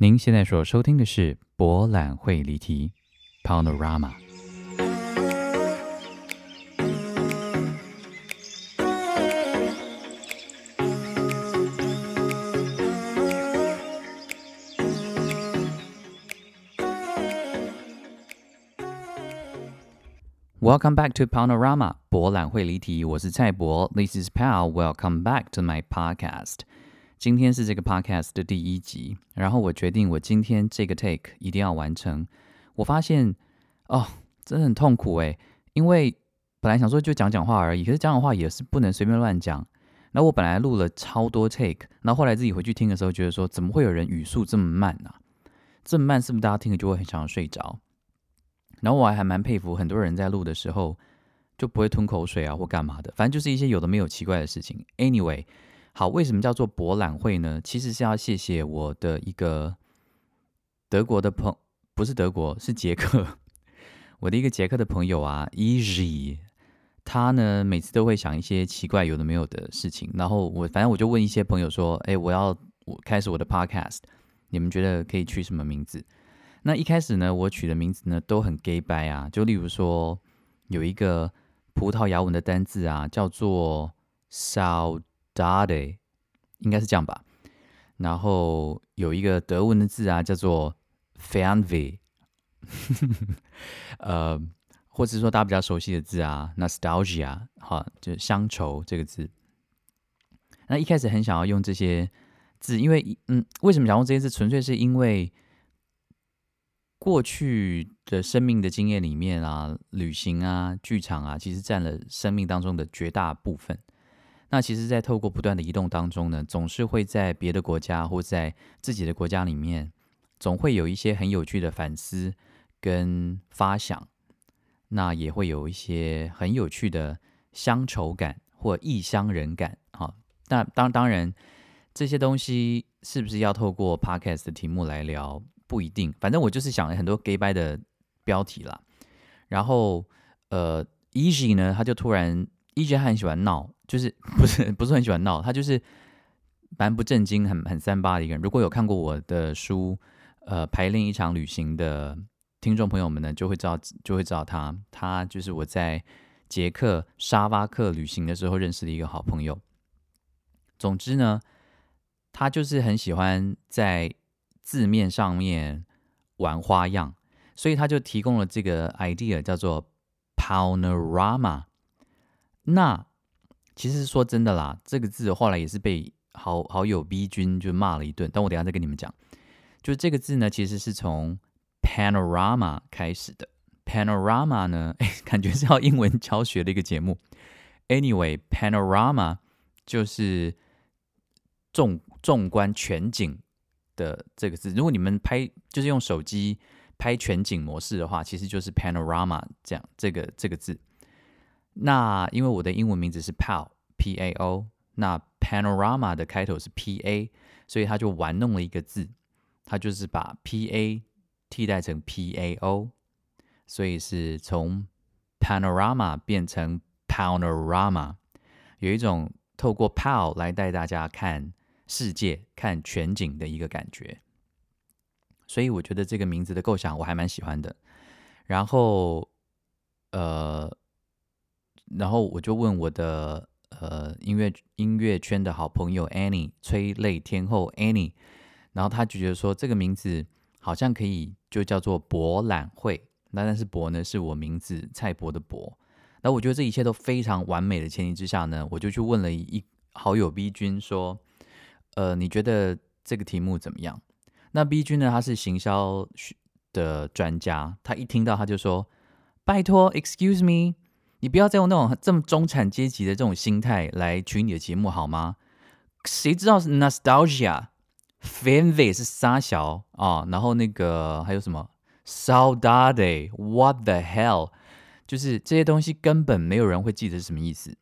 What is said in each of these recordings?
您现在所收听的是博览会离题 （Panorama）。Welcome back to Panorama 博览会离题，我是蔡博，This is Pal. Welcome back to my podcast. 今天是这个 podcast 的第一集，然后我决定我今天这个 take 一定要完成。我发现哦，真的很痛苦诶，因为本来想说就讲讲话而已，可是讲讲话也是不能随便乱讲。那我本来录了超多 take，然后后来自己回去听的时候，觉得说怎么会有人语速这么慢呢？这么慢是不是大家听了就会很想要睡着？然后我还还蛮佩服很多人在录的时候就不会吞口水啊或干嘛的，反正就是一些有的没有奇怪的事情。Anyway，好，为什么叫做博览会呢？其实是要谢谢我的一个德国的朋，不是德国，是捷克，我的一个捷克的朋友啊，Easy，他呢每次都会想一些奇怪有的没有的事情，然后我反正我就问一些朋友说，哎，我要我开始我的 podcast，你们觉得可以取什么名字？那一开始呢，我取的名字呢都很 gay 白啊，就例如说有一个葡萄牙文的单字啊，叫做 sour saudade，应该是这样吧。然后有一个德文的字啊，叫做 fanve，呃，或者说大家比较熟悉的字啊，nostalgia，哈，就乡愁这个字。那一开始很想要用这些字，因为嗯，为什么想用这些字？纯粹是因为。过去的生命的经验里面啊，旅行啊，剧场啊，其实占了生命当中的绝大部分。那其实，在透过不断的移动当中呢，总是会在别的国家或在自己的国家里面，总会有一些很有趣的反思跟发想。那也会有一些很有趣的乡愁感或异乡人感。哈，那当当然，这些东西是不是要透过 podcast 的题目来聊？不一定，反正我就是想了很多 gay bye 的标题啦。然后，呃，Easy 呢，他就突然 EJ 他很喜欢闹，就是 不是不是很喜欢闹，他就是蛮不正经、很很三八的一个人。如果有看过我的书，呃，排练一场旅行的听众朋友们呢，就会知道就会知道他，他就是我在捷克沙巴克旅行的时候认识的一个好朋友。总之呢，他就是很喜欢在。字面上面玩花样，所以他就提供了这个 idea 叫做 panorama。那其实说真的啦，这个字后来也是被好好友 B 君就骂了一顿。但我等下再跟你们讲，就这个字呢，其实是从 panorama 开始的。panorama 呢，哎，感觉是要英文教学的一个节目。Anyway，panorama 就是纵纵观全景。的这个字，如果你们拍就是用手机拍全景模式的话，其实就是 panorama 这样这个这个字。那因为我的英文名字是 Pao P A O，那 panorama 的开头是 P A，所以他就玩弄了一个字，他就是把 P A 替代成 P A O，所以是从 panorama 变成 panorama，有一种透过 Pao 来带大家看。世界看全景的一个感觉，所以我觉得这个名字的构想我还蛮喜欢的。然后，呃，然后我就问我的呃音乐音乐圈的好朋友 Annie 催泪天后 Annie，然后他就觉得说这个名字好像可以就叫做博览会。那但是博呢是我名字蔡博的博。那我觉得这一切都非常完美的前提之下呢，我就去问了一好友 B 君说。呃，你觉得这个题目怎么样？那 B 君呢？他是行销的专家，他一听到他就说：“拜托，Excuse me，你不要再用那种这么中产阶级的这种心态来取你的节目好吗？谁知道是 nostalgia、fanvy 是沙小啊，然后那个还有什么 saudade，what the hell，就是这些东西根本没有人会记得是什么意思。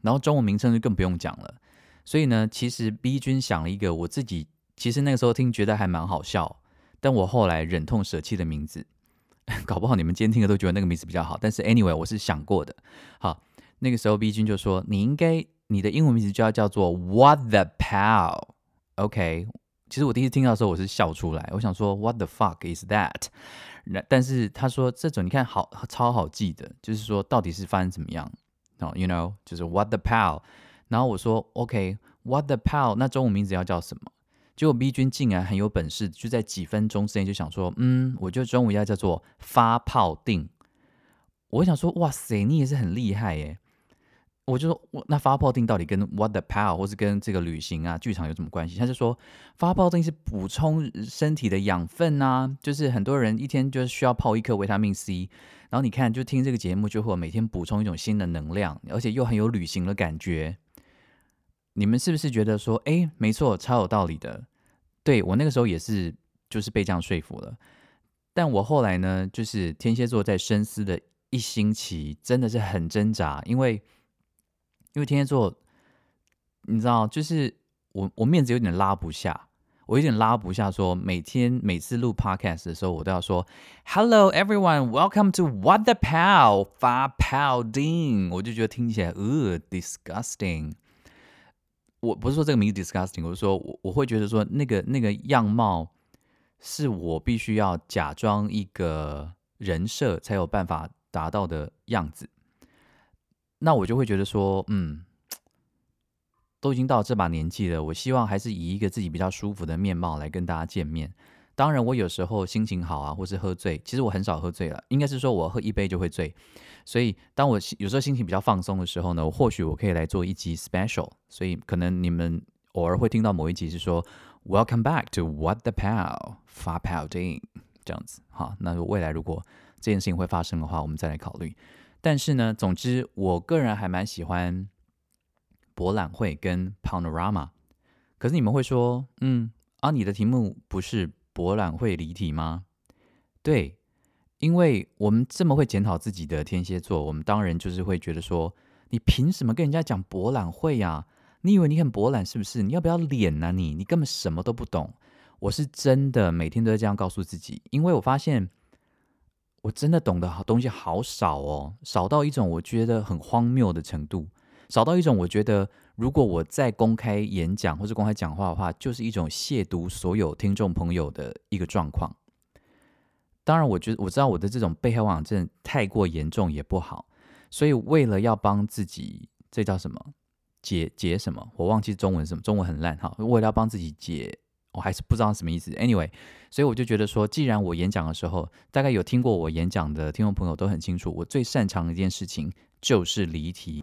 然后中文名称就更不用讲了。”所以呢，其实 B 君想了一个我自己其实那个时候听觉得还蛮好笑，但我后来忍痛舍弃的名字，搞不好你们今天听的都觉得那个名字比较好。但是 anyway，我是想过的。好，那个时候 B 君就说：“你应该你的英文名字就要叫做 What the Pow？OK，其实我第一次听到的时候，我是笑出来。我想说，What the fuck is that？但是他说这种你看好超好记的，就是说到底是发生怎么样？哦，you know，就是 What the pal。然后我说 OK，What the pal？那中文名字要叫什么？结果 B 君竟然很有本事，就在几分钟之内就想说，嗯，我觉得中午要叫做发泡定。我想说，哇塞，你也是很厉害耶！我就说，我那发泡定到底跟 what the power 或是跟这个旅行啊、剧场有什么关系？他就说，发泡定是补充身体的养分啊，就是很多人一天就是需要泡一颗维他命 C，然后你看，就听这个节目就会每天补充一种新的能量，而且又很有旅行的感觉。你们是不是觉得说，哎，没错，超有道理的？对我那个时候也是，就是被这样说服了。但我后来呢，就是天蝎座在深思的一星期，真的是很挣扎，因为。因为天蝎座，你知道，就是我我面子有点拉不下，我有点拉不下。说每天每次录 podcast 的时候，我都要说 “Hello everyone, welcome to What the Pow 发 Pow Ding”，我就觉得听起来呃 disgusting。我不是说这个名字 disgusting，我是说我我会觉得说那个那个样貌是我必须要假装一个人设才有办法达到的样子。那我就会觉得说，嗯，都已经到这把年纪了，我希望还是以一个自己比较舒服的面貌来跟大家见面。当然，我有时候心情好啊，或是喝醉，其实我很少喝醉了，应该是说我喝一杯就会醉。所以，当我有时候心情比较放松的时候呢，我或许我可以来做一集 special。所以，可能你们偶尔会听到某一集是说 “Welcome back to What the Pow 发 Pow Ding” 这样子。好，那未来如果这件事情会发生的话，我们再来考虑。但是呢，总之，我个人还蛮喜欢博览会跟 panorama。可是你们会说，嗯，啊，你的题目不是博览会离题吗？对，因为我们这么会检讨自己的天蝎座，我们当然就是会觉得说，你凭什么跟人家讲博览会呀？你以为你很博览是不是？你要不要脸呢？你你根本什么都不懂。我是真的每天都在这样告诉自己，因为我发现。我真的懂得好东西好少哦，少到一种我觉得很荒谬的程度，少到一种我觉得如果我在公开演讲或者公开讲话的话，就是一种亵渎所有听众朋友的一个状况。当然，我觉得我知道我的这种被害妄想症太过严重也不好，所以为了要帮自己，这叫什么解解什么？我忘记中文什么，中文很烂哈。为了要帮自己解。我还是不知道什么意思。Anyway，所以我就觉得说，既然我演讲的时候，大概有听过我演讲的听众朋友都很清楚，我最擅长的一件事情就是离题。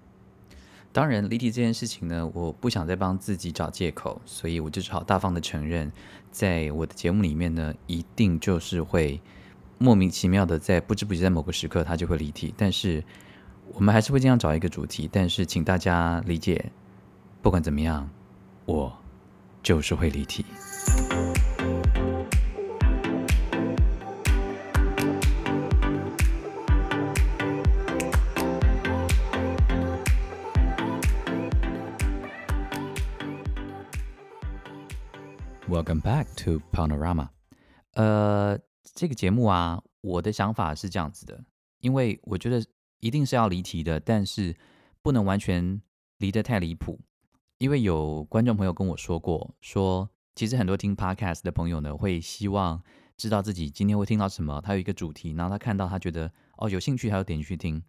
当然，离题这件事情呢，我不想再帮自己找借口，所以我就只好大方的承认，在我的节目里面呢，一定就是会莫名其妙的在不知不觉在某个时刻它就会离题。但是我们还是会尽量找一个主题。但是请大家理解，不管怎么样，我就是会离题。Welcome back to Panorama。呃，这个节目啊，我的想法是这样子的，因为我觉得一定是要离题的，但是不能完全离得太离谱，因为有观众朋友跟我说过，说其实很多听 Podcast 的朋友呢，会希望知道自己今天会听到什么，他有一个主题，然后他看到他觉得哦有兴趣，他就点进去听。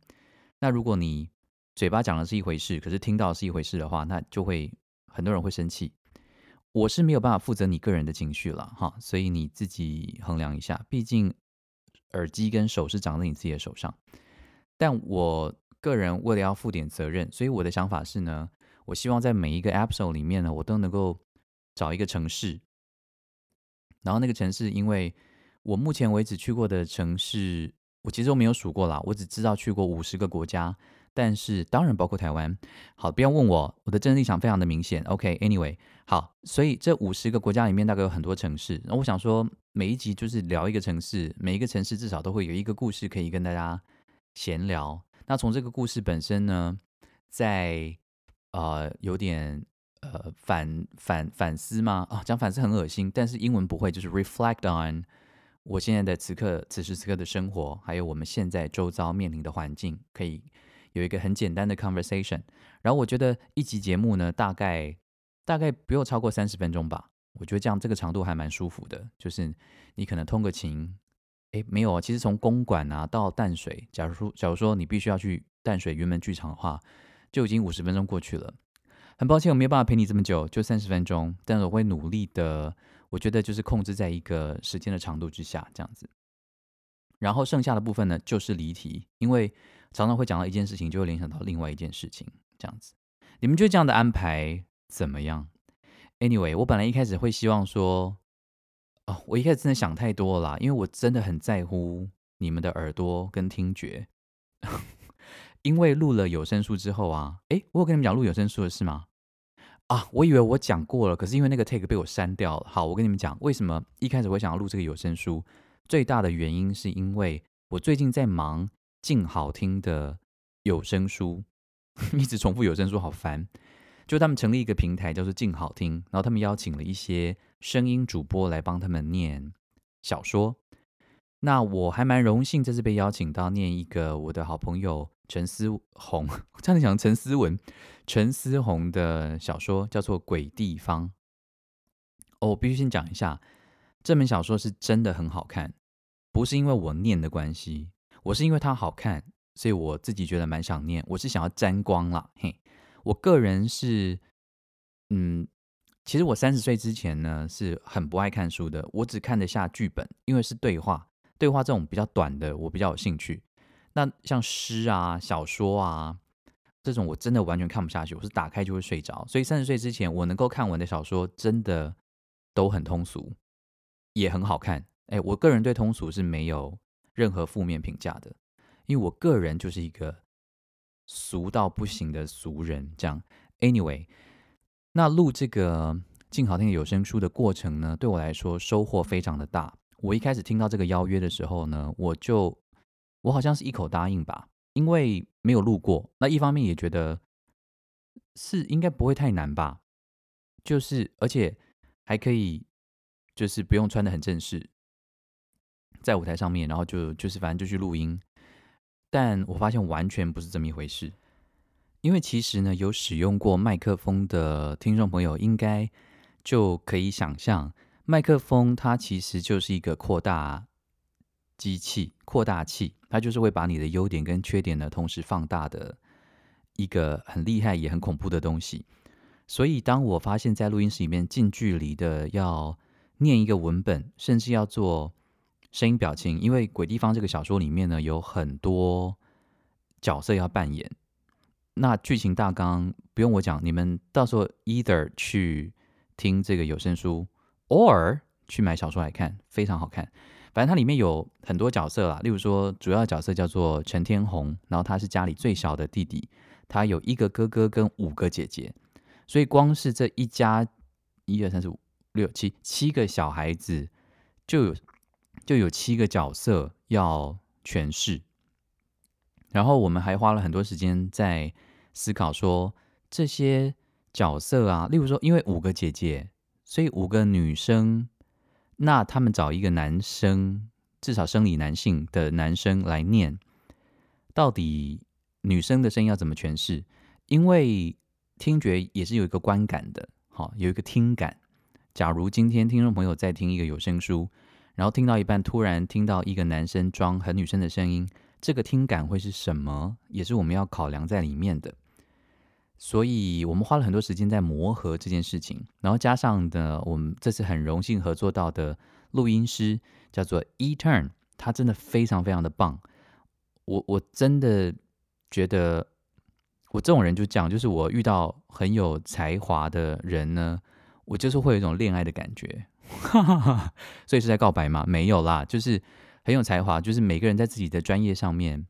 那如果你嘴巴讲的是一回事，可是听到是一回事的话，那就会很多人会生气。我是没有办法负责你个人的情绪了哈，所以你自己衡量一下。毕竟耳机跟手是长在你自己的手上。但我个人为了要负点责任，所以我的想法是呢，我希望在每一个 episode 里面呢，我都能够找一个城市，然后那个城市，因为我目前为止去过的城市，我其实都没有数过啦，我只知道去过五十个国家。但是当然包括台湾，好，不要问我，我的政治立场非常的明显。OK，Anyway，好，所以这五十个国家里面大概有很多城市，那我想说每一集就是聊一个城市，每一个城市至少都会有一个故事可以跟大家闲聊。那从这个故事本身呢，在呃有点呃反反反思吗？啊，讲反思很恶心，但是英文不会，就是 reflect on 我现在的此刻此时此刻的生活，还有我们现在周遭面临的环境，可以。有一个很简单的 conversation，然后我觉得一集节目呢，大概大概不用超过三十分钟吧。我觉得这样这个长度还蛮舒服的，就是你可能通个勤，诶，没有啊，其实从公馆啊到淡水，假如说假如说你必须要去淡水云门剧场的话，就已经五十分钟过去了。很抱歉我没有办法陪你这么久，就三十分钟，但是我会努力的，我觉得就是控制在一个时间的长度之下这样子。然后剩下的部分呢，就是离题，因为常常会讲到一件事情，就会联想到另外一件事情这样子。你们觉得这样的安排怎么样？Anyway，我本来一开始会希望说，哦，我一开始真的想太多了，因为我真的很在乎你们的耳朵跟听觉。因为录了有声书之后啊，诶，我有跟你们讲录有声书的事吗？啊，我以为我讲过了，可是因为那个 take 被我删掉了。好，我跟你们讲，为什么一开始会想要录这个有声书？最大的原因是因为我最近在忙静好听的有声书，一直重复有声书好烦。就他们成立一个平台，叫做静好听，然后他们邀请了一些声音主播来帮他们念小说。那我还蛮荣幸，这次被邀请到念一个我的好朋友陈思宏，我差点讲陈思文，陈思宏的小说叫做《鬼地方》。哦，我必须先讲一下，这本小说是真的很好看，不是因为我念的关系，我是因为它好看，所以我自己觉得蛮想念，我是想要沾光啦，嘿。我个人是，嗯，其实我三十岁之前呢是很不爱看书的，我只看得下剧本，因为是对话，对话这种比较短的我比较有兴趣。那像诗啊、小说啊这种，我真的完全看不下去，我是打开就会睡着。所以三十岁之前我能够看完的小说，真的都很通俗，也很好看。哎，我个人对通俗是没有任何负面评价的，因为我个人就是一个。俗到不行的俗人，这样。Anyway，那录这个静好听的有声书的过程呢，对我来说收获非常的大。我一开始听到这个邀约的时候呢，我就我好像是一口答应吧，因为没有录过。那一方面也觉得是应该不会太难吧，就是而且还可以，就是不用穿的很正式，在舞台上面，然后就就是反正就去录音。但我发现完全不是这么一回事，因为其实呢，有使用过麦克风的听众朋友应该就可以想象，麦克风它其实就是一个扩大机器、扩大器，它就是会把你的优点跟缺点呢同时放大的一个很厉害也很恐怖的东西。所以，当我发现，在录音室里面近距离的要念一个文本，甚至要做。声音表情，因为《鬼地方》这个小说里面呢，有很多角色要扮演。那剧情大纲不用我讲，你们到时候 either 去听这个有声书，or 去买小说来看，非常好看。反正它里面有很多角色啦，例如说主要角色叫做陈天红，然后他是家里最小的弟弟，他有一个哥哥跟五个姐姐，所以光是这一家一二三四五六七七个小孩子就有。就有七个角色要诠释，然后我们还花了很多时间在思考说这些角色啊，例如说，因为五个姐姐，所以五个女生，那他们找一个男生，至少生理男性的男生来念，到底女生的声音要怎么诠释？因为听觉也是有一个观感的，好，有一个听感。假如今天听众朋友在听一个有声书。然后听到一半，突然听到一个男生装很女生的声音，这个听感会是什么？也是我们要考量在里面的。所以我们花了很多时间在磨合这件事情。然后加上的，我们这次很荣幸合作到的录音师叫做 E Turn，他真的非常非常的棒。我我真的觉得，我这种人就这样，就是我遇到很有才华的人呢，我就是会有一种恋爱的感觉。哈哈哈，所以是在告白吗？没有啦，就是很有才华，就是每个人在自己的专业上面，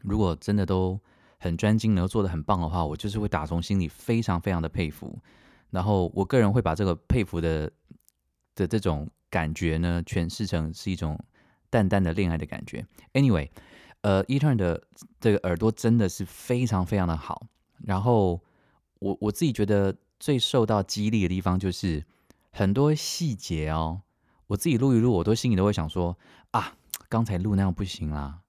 如果真的都很专精，然后做的很棒的话，我就是会打从心里非常非常的佩服。然后我个人会把这个佩服的的这种感觉呢，诠释成是一种淡淡的恋爱的感觉。Anyway，呃，Eturn 的这个耳朵真的是非常非常的好。然后我我自己觉得最受到激励的地方就是。很多细节哦，我自己录一录，我都心里都会想说啊，刚才录那样不行啦。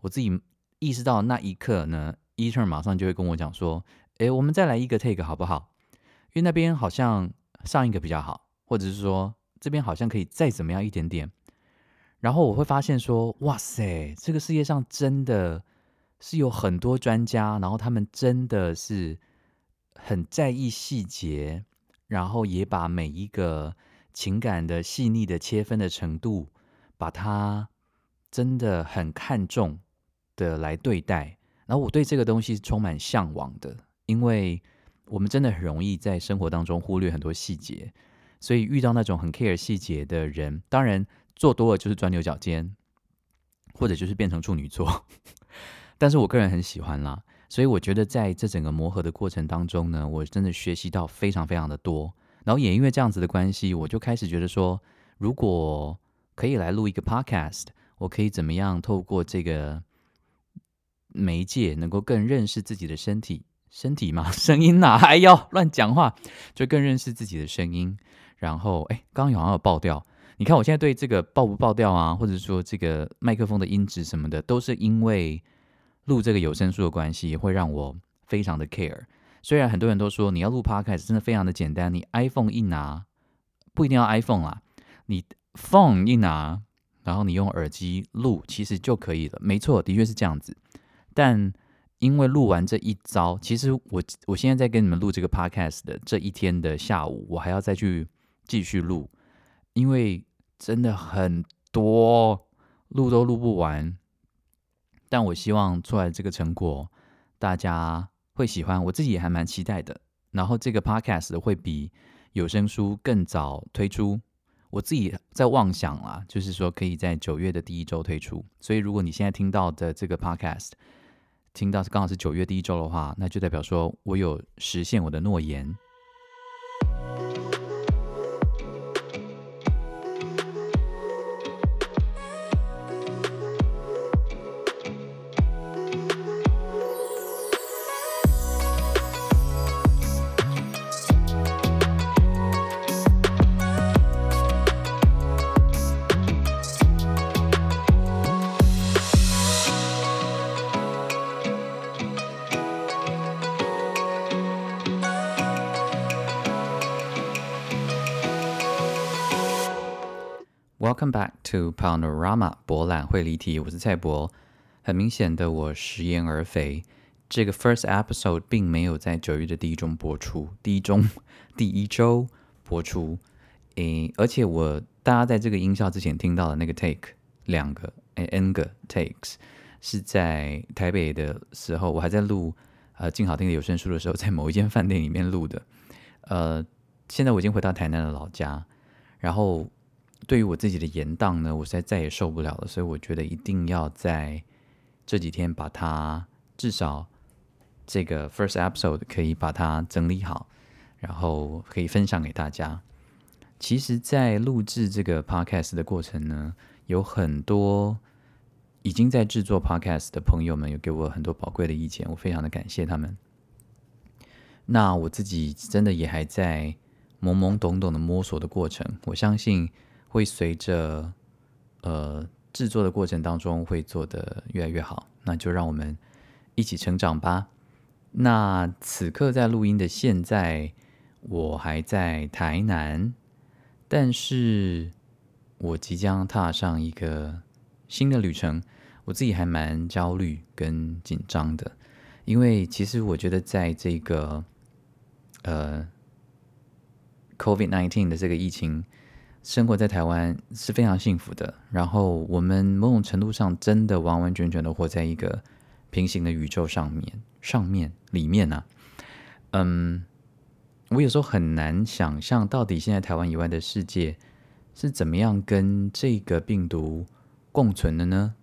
我自己意识到那一刻呢，E turn 马上就会跟我讲说，哎，我们再来一个 take 好不好？因为那边好像上一个比较好，或者是说这边好像可以再怎么样一点点。然后我会发现说，哇塞，这个世界上真的是有很多专家，然后他们真的是很在意细节，然后也把每一个情感的细腻的切分的程度，把它真的很看重的来对待。然后我对这个东西是充满向往的，因为我们真的很容易在生活当中忽略很多细节，所以遇到那种很 care 细节的人，当然。做多了就是钻牛角尖，或者就是变成处女座。但是我个人很喜欢啦，所以我觉得在这整个磨合的过程当中呢，我真的学习到非常非常的多。然后也因为这样子的关系，我就开始觉得说，如果可以来录一个 podcast，我可以怎么样透过这个媒介，能够更认识自己的身体，身体嘛，声音哪还要乱讲话，就更认识自己的声音。然后，哎，刚刚有好像有爆掉。你看，我现在对这个爆不爆掉啊，或者说这个麦克风的音质什么的，都是因为录这个有声书的关系，会让我非常的 care。虽然很多人都说你要录 podcast 真的非常的简单，你 iPhone 一拿，不一定要 iPhone 啦，你 phone 一拿，然后你用耳机录，其实就可以了。没错，的确是这样子。但因为录完这一招，其实我我现在在跟你们录这个 podcast 的这一天的下午，我还要再去继续录。因为真的很多录都录不完，但我希望出来这个成果大家会喜欢，我自己也还蛮期待的。然后这个 podcast 会比有声书更早推出，我自己在妄想啦，就是说可以在九月的第一周推出。所以如果你现在听到的这个 podcast 听到是刚好是九月第一周的话，那就代表说我有实现我的诺言。Welcome back to Panorama 博览会离题，我是蔡博。很明显的，我食言而肥。这个 first episode 并没有在九月的第一周播出，第一周 第一周播出。诶，而且我大家在这个音效之前听到的那个 take 两个诶 n 个 takes 是在台北的时候，我还在录呃静好听的有声书的时候，在某一间饭店里面录的。呃，现在我已经回到台南的老家，然后。对于我自己的延档呢，我实在再也受不了了，所以我觉得一定要在这几天把它至少这个 first episode 可以把它整理好，然后可以分享给大家。其实，在录制这个 podcast 的过程呢，有很多已经在制作 podcast 的朋友们有给我很多宝贵的意见，我非常的感谢他们。那我自己真的也还在懵懵懂懂的摸索的过程，我相信。会随着呃制作的过程当中会做的越来越好，那就让我们一起成长吧。那此刻在录音的现在，我还在台南，但是我即将踏上一个新的旅程，我自己还蛮焦虑跟紧张的，因为其实我觉得在这个呃 COVID nineteen 的这个疫情。生活在台湾是非常幸福的，然后我们某种程度上真的完完全全的活在一个平行的宇宙上面，上面里面呢，嗯，我有时候很难想象到底现在台湾以外的世界是怎么样跟这个病毒共存的呢？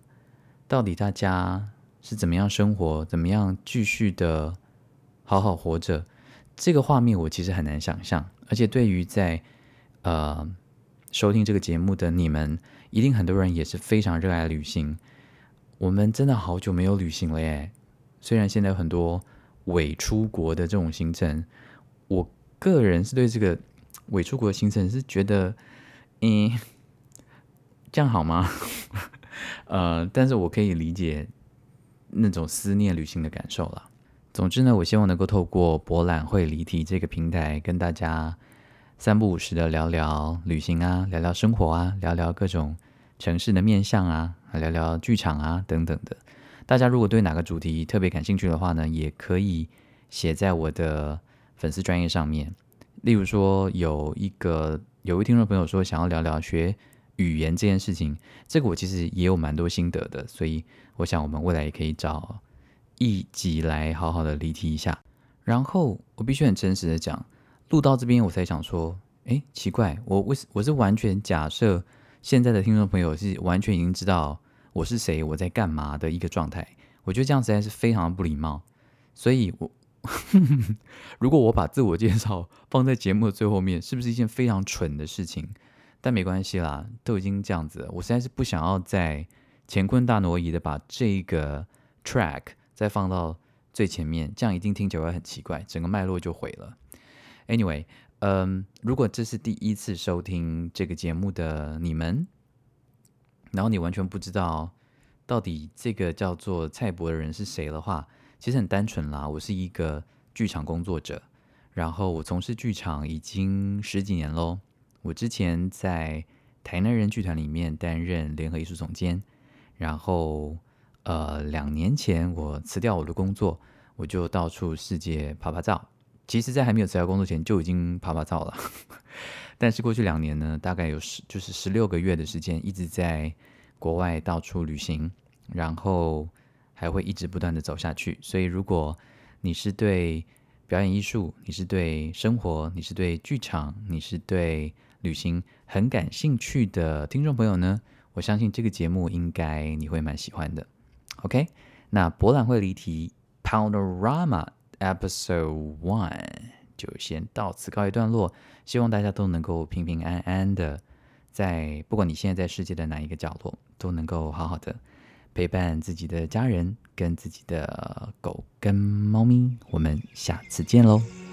到底大家是怎么样生活，怎么样继续的好好活着？这个画面我其实很难想象，而且对于在呃。收听这个节目的你们，一定很多人也是非常热爱旅行。我们真的好久没有旅行了耶！虽然现在有很多伪出国的这种行程，我个人是对这个伪出国的行程是觉得，嗯，这样好吗？呃，但是我可以理解那种思念旅行的感受了。总之呢，我希望能够透过博览会离题这个平台跟大家。三不五时的聊聊旅行啊，聊聊生活啊，聊聊各种城市的面相啊，聊聊剧场啊等等的。大家如果对哪个主题特别感兴趣的话呢，也可以写在我的粉丝专业上面。例如说，有一个有位听众朋友说想要聊聊学语言这件事情，这个我其实也有蛮多心得的，所以我想我们未来也可以找一集来好好的离题一下。然后我必须很真实的讲，录到这边我才想说，哎，奇怪，我为我是完全假设现在的听众朋友是完全已经知道。我是谁？我在干嘛的一个状态？我觉得这样实在是非常的不礼貌。所以，我 如果我把自我介绍放在节目的最后面，是不是一件非常蠢的事情？但没关系啦，都已经这样子，我实在是不想要再乾坤大挪移的把这个 track 再放到最前面，这样一定听起来会很奇怪，整个脉络就毁了。Anyway，嗯，如果这是第一次收听这个节目的你们。然后你完全不知道到底这个叫做蔡博的人是谁的话，其实很单纯啦。我是一个剧场工作者，然后我从事剧场已经十几年喽。我之前在台南人剧团里面担任联合艺术总监，然后呃两年前我辞掉我的工作，我就到处世界拍拍照。其实，在还没有辞掉工作前就已经爬爬照了。但是过去两年呢，大概有十就是十六个月的时间，一直在国外到处旅行，然后还会一直不断的走下去。所以，如果你是对表演艺术，你是对生活，你是对剧场，你是对旅行很感兴趣的听众朋友呢，我相信这个节目应该你会蛮喜欢的。OK，那博览会离题 Panorama Episode One。就先到此告一段落，希望大家都能够平平安安的，在不管你现在在世界的哪一个角落，都能够好好的陪伴自己的家人跟自己的狗跟猫咪。我们下次见喽。